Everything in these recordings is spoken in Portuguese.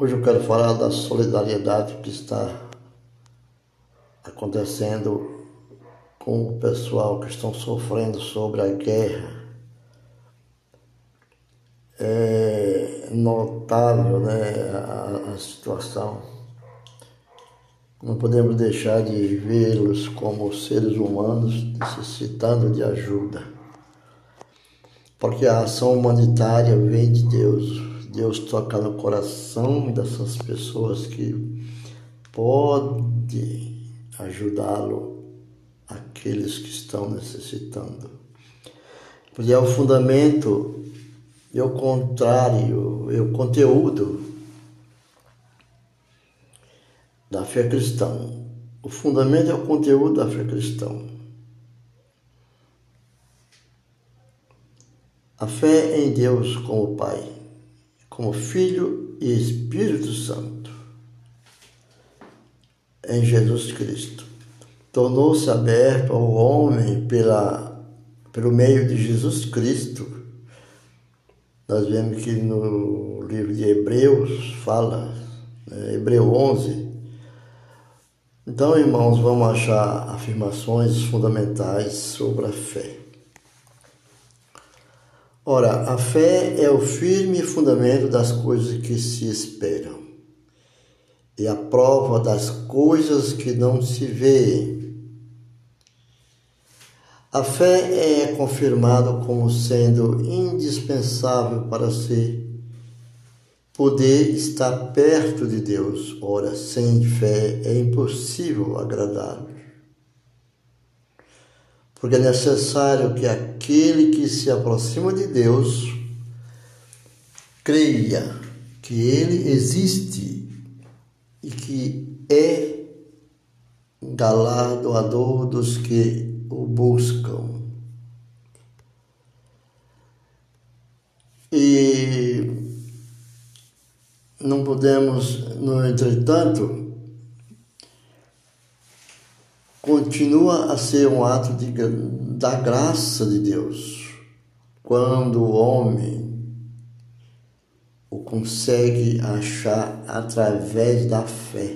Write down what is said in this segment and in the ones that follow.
Hoje eu quero falar da solidariedade que está acontecendo com o pessoal que estão sofrendo sobre a guerra. É notável né, a, a situação. Não podemos deixar de vê-los como seres humanos necessitando de ajuda. Porque a ação humanitária vem de Deus, Deus toca no coração dessas pessoas que pode ajudá-lo, aqueles que estão necessitando. Porque é o fundamento, é o contrário, é o conteúdo da fé cristã. O fundamento é o conteúdo da fé cristã. A fé em Deus como Pai como Filho e Espírito Santo em Jesus Cristo. Tornou-se aberto ao homem pela, pelo meio de Jesus Cristo. Nós vemos que no livro de Hebreus fala, né, Hebreu 11. Então, irmãos, vamos achar afirmações fundamentais sobre a fé. Ora, a fé é o firme fundamento das coisas que se esperam e a prova das coisas que não se vê. A fé é confirmada como sendo indispensável para se poder estar perto de Deus. Ora, sem fé é impossível agradá-lo porque é necessário que aquele que se aproxima de Deus creia que Ele existe e que é galardoador dos que o buscam. E não podemos, no entretanto, continua a ser um ato de, da graça de Deus quando o homem o consegue achar através da fé.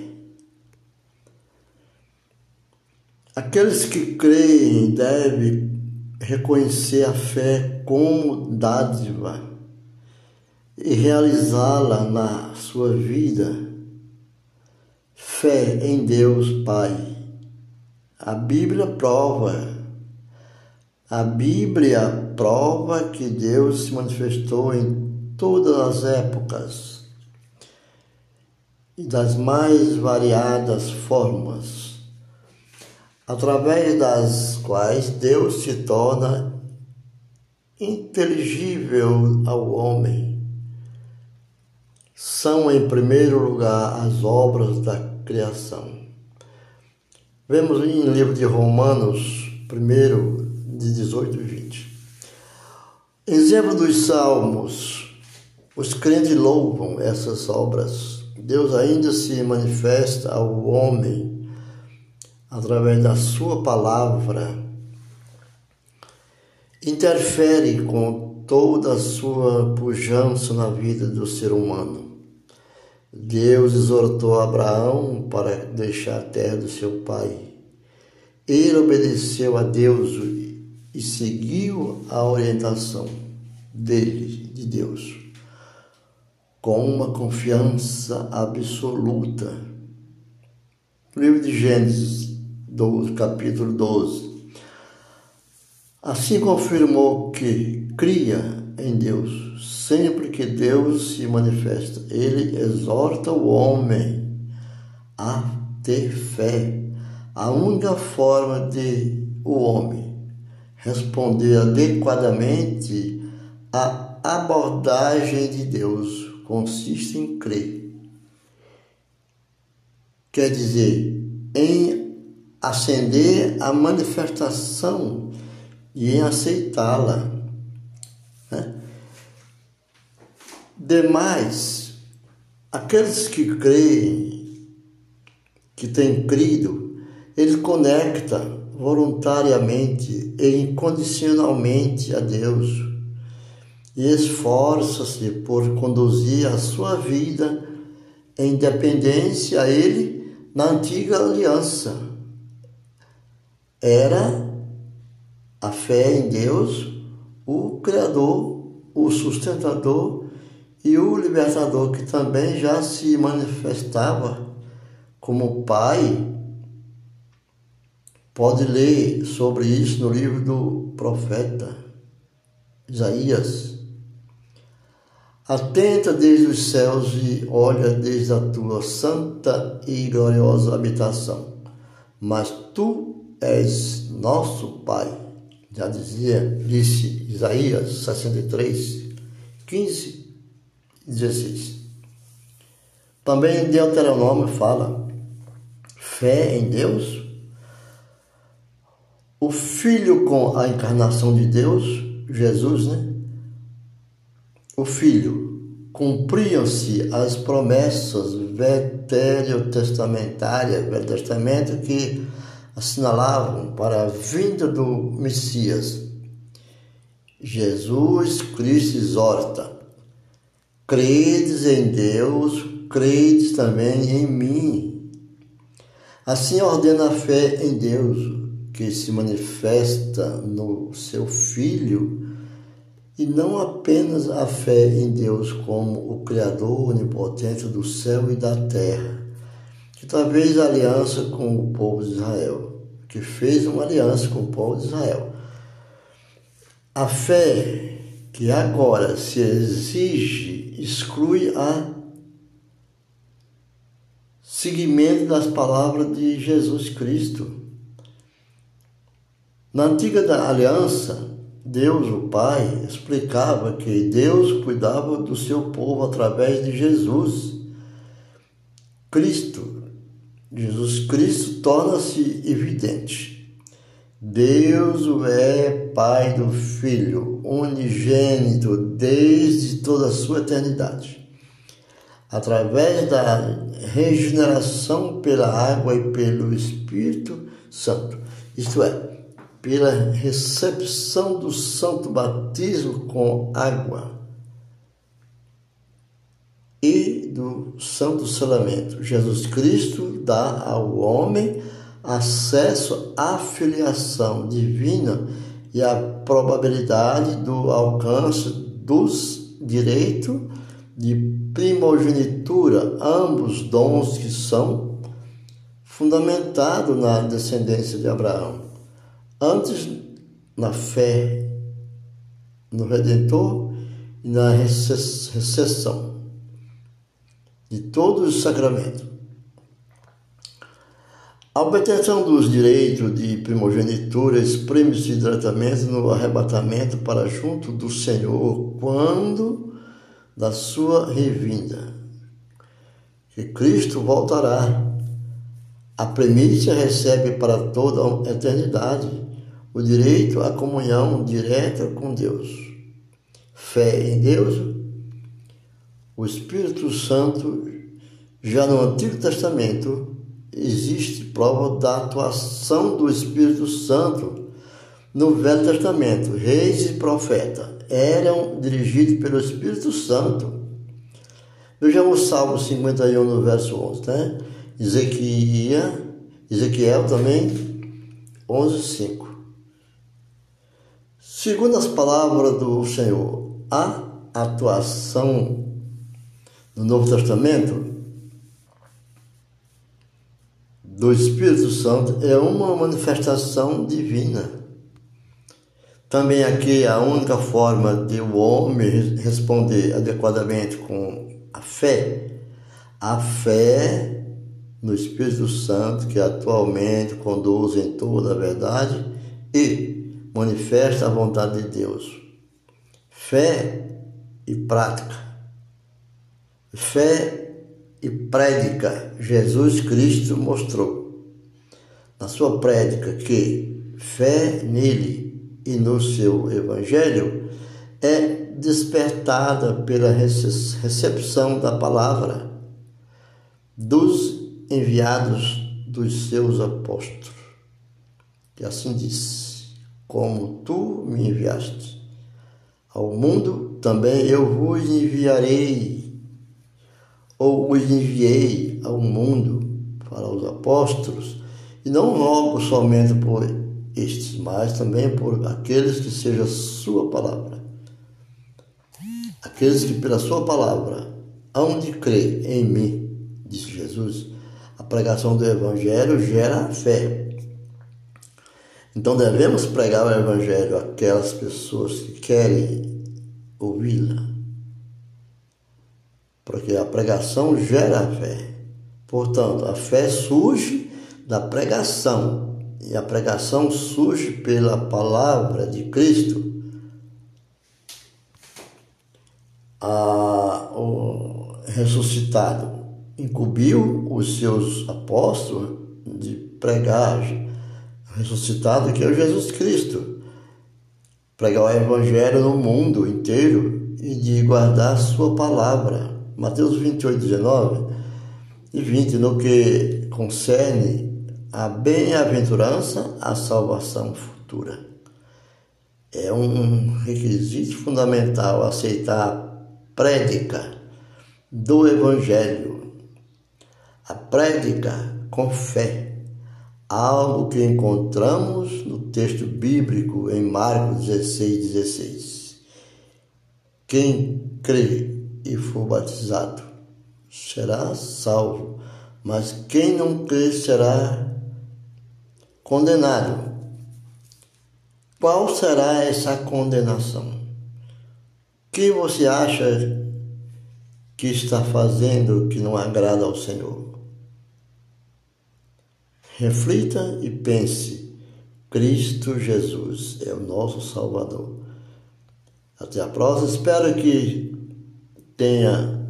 Aqueles que creem devem reconhecer a fé como dádiva e realizá-la na sua vida. Fé em Deus Pai a Bíblia prova, a Bíblia prova que Deus se manifestou em todas as épocas e das mais variadas formas, através das quais Deus se torna inteligível ao homem. São, em primeiro lugar, as obras da criação. Vemos em livro de Romanos, 1, de 18 e 20. Exemplo dos salmos, os crentes louvam essas obras. Deus ainda se manifesta ao homem através da sua palavra, interfere com toda a sua pujança na vida do ser humano. Deus exortou Abraão para deixar a terra do seu pai. Ele obedeceu a Deus e seguiu a orientação dele, de Deus, com uma confiança absoluta. Livro de Gênesis, 12, capítulo 12. Assim confirmou que cria em Deus. Sempre que Deus se manifesta, ele exorta o homem a ter fé. A única forma de o homem responder adequadamente à abordagem de Deus consiste em crer. Quer dizer, em acender a manifestação e em aceitá-la. Né? Demais, aqueles que creem, que têm crido, eles conectam voluntariamente e incondicionalmente a Deus e esforça-se por conduzir a sua vida em dependência a ele na antiga aliança. Era a fé em Deus, o Criador, o sustentador e o libertador, que também já se manifestava como Pai. Pode ler sobre isso no livro do profeta Isaías. Atenta desde os céus e olha desde a tua santa e gloriosa habitação. Mas tu és nosso Pai. Já dizia, disse Isaías 63, 15 e 16. Também Deuteronômio fala fé em Deus, o Filho com a encarnação de Deus, Jesus, né? o Filho, cumpriam-se as promessas veterotestamentárias, Velho Testamento, que assinalavam para a vinda do Messias. Jesus Cristo exorta: credes em Deus, credes também em mim. Assim ordena a fé em Deus, que se manifesta no seu Filho e não apenas a fé em Deus como o Criador onipotente do céu e da terra, que talvez aliança com o povo de Israel, que fez uma aliança com o povo de Israel. A fé que agora se exige exclui a seguimento das palavras de Jesus Cristo. Na antiga aliança, Deus, o Pai, explicava que Deus cuidava do seu povo através de Jesus. Cristo, Jesus Cristo torna-se evidente. Deus é Pai do Filho, unigênito desde toda a sua eternidade. Através da regeneração pela água e pelo Espírito Santo. Isto é, pela recepção do santo batismo com água e do santo selamento. Jesus Cristo dá ao homem acesso à filiação divina e a probabilidade do alcance dos direitos de primogenitura, ambos dons que são fundamentados na descendência de Abraão. Antes, na fé no Redentor e na recessão de todos os sacramentos. A obtenção dos direitos de primogenitura exprime-se diretamente no arrebatamento para junto do Senhor quando da sua revinda, que Cristo voltará. A primícia recebe para toda a eternidade o direito à comunhão direta com Deus, fé em Deus, o Espírito Santo, já no Antigo Testamento, existe prova da atuação do Espírito Santo no Velho Testamento. Reis e profetas eram dirigidos pelo Espírito Santo. Vejamos o Salmo 51, no verso 11, né? Ezequiel, Ezequiel também, 11, 5. Segundo as palavras do Senhor, a atuação no Novo Testamento do Espírito Santo é uma manifestação divina. Também aqui a única forma de o homem responder adequadamente com a fé, a fé no Espírito Santo que atualmente conduz em toda a verdade e manifesta a vontade de Deus. Fé e prática. Fé e prédica. Jesus Cristo mostrou na sua prédica que fé nele e no seu evangelho é despertada pela recepção da palavra dos enviados dos seus apóstolos. E assim diz como tu me enviaste. Ao mundo também eu vos enviarei. Ou os enviei ao mundo para os apóstolos, e não rogo somente por estes, mas também por aqueles que seja sua palavra. Aqueles que pela sua palavra hão de crer em mim, disse Jesus. A pregação do evangelho gera fé. Então devemos pregar o evangelho àquelas pessoas que querem ouvi-la. Porque a pregação gera fé. Portanto, a fé surge da pregação e a pregação surge pela palavra de Cristo. A, o ressuscitado incumbiu os seus apóstolos de pregar ressuscitado que é Jesus Cristo, pregar o evangelho no mundo inteiro e de guardar sua palavra. Mateus 28, 19 e 20, no que concerne a bem-aventurança, a salvação futura. É um requisito fundamental aceitar a prédica do Evangelho, a prédica com fé, algo que encontramos no texto bíblico em Marcos 16, 16. Quem crê e for batizado será salvo, mas quem não crê será condenado. Qual será essa condenação? O que você acha que está fazendo que não agrada ao Senhor? Reflita e pense: Cristo Jesus é o nosso Salvador. Até a próxima. Espero que tenha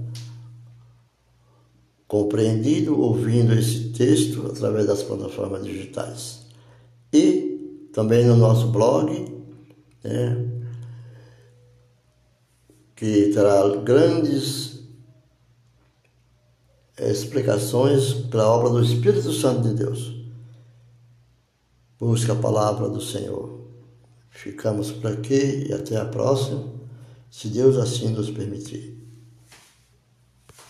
compreendido ouvindo esse texto através das plataformas digitais. E também no nosso blog, né, que terá grandes explicações para a obra do Espírito Santo de Deus. Busca a palavra do Senhor. Ficamos por aqui e até a próxima, se Deus assim nos permitir.